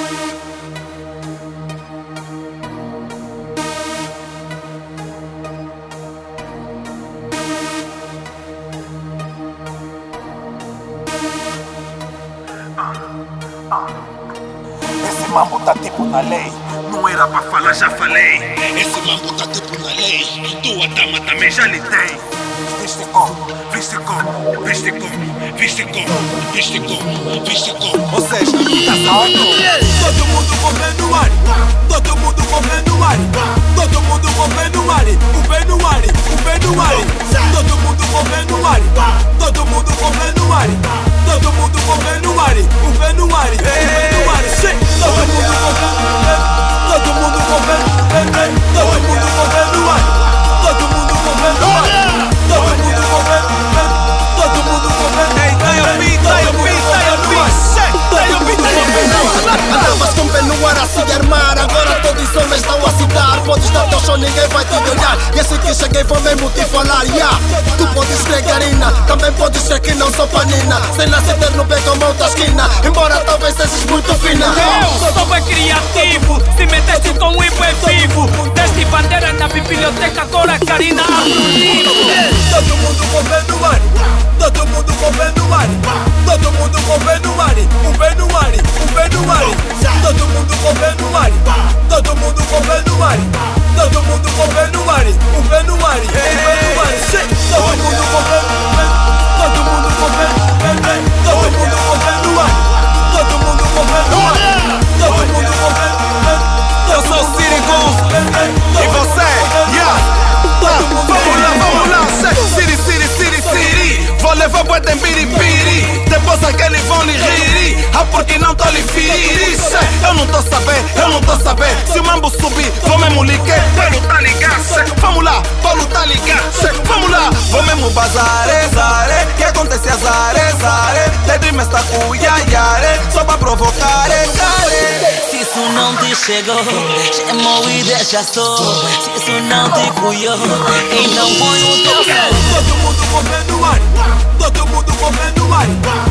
Esse mambo tá tipo na lei. Não era pra falar, já falei. Esse mambo tá tipo na lei. Tua dama também já lhe dei. Viste como, viste como, viste como, viste como, viste como, viste como. Ou seja, tá certo. Todo mundo comendo ar, todo mundo comendo ar, todo mundo comendo ar, o pé no ar, o pé no ar, todo mundo comendo ar, todo mundo comendo ar, todo mundo que cheguei vou mesmo te falar yeah. Tu podes ser Karina Também podes ser que não sou panina. Sem nascer ter no beco como outra esquina Embora talvez sejas muito fina. Eu sou bem criativo, se meteste com o hipo é vivo Deste bandeira na biblioteca, agora Karina Todo mundo comendo ar, todo mundo comendo ar, tô sabendo. Se o mambo subir, vou mesmo ligar. Paulo tá ligado, cê. Vamos lá, Paulo tá ligado. cê. Vamos lá, vou mesmo bazare, zare. Que acontece a zare, zare. Te dream está cuiaiare. Só pra provocar, care. Se isso não te chegou, chamou e deixa só. Se isso não te cuiou, então põe o teu. Todo mundo comendo no ar, todo mundo comendo no ar,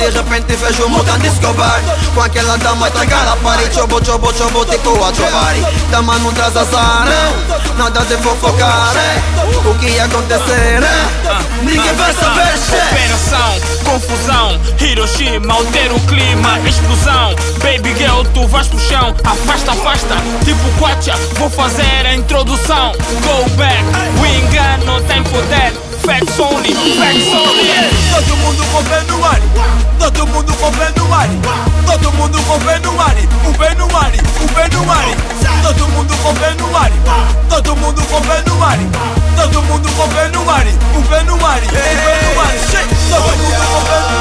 De repente vejo um mutante Escobar Com aquela dama estragar a party Chobo, chobo, chobo, tipo a chobari Dama não traz azar não. Nada de fofocar é. O que ia acontecer é. Ninguém vai saber. Operação, confusão, Hiroshima, altera o clima, explosão. Baby girl, tu vais pro chão, afasta, afasta, tipo Quacha, vou fazer a introdução. Go back, o engano tem poder, facts only, facts only. Todo mundo Todo mundo com fé no ar Todo mundo com fé no ar O fé no ar, o fé no ar Todo mundo com fé no ar Todo mundo com fé no ar Todo mundo com fé no ar O fé no ar, o fé no ar Todo mundo com fé no ar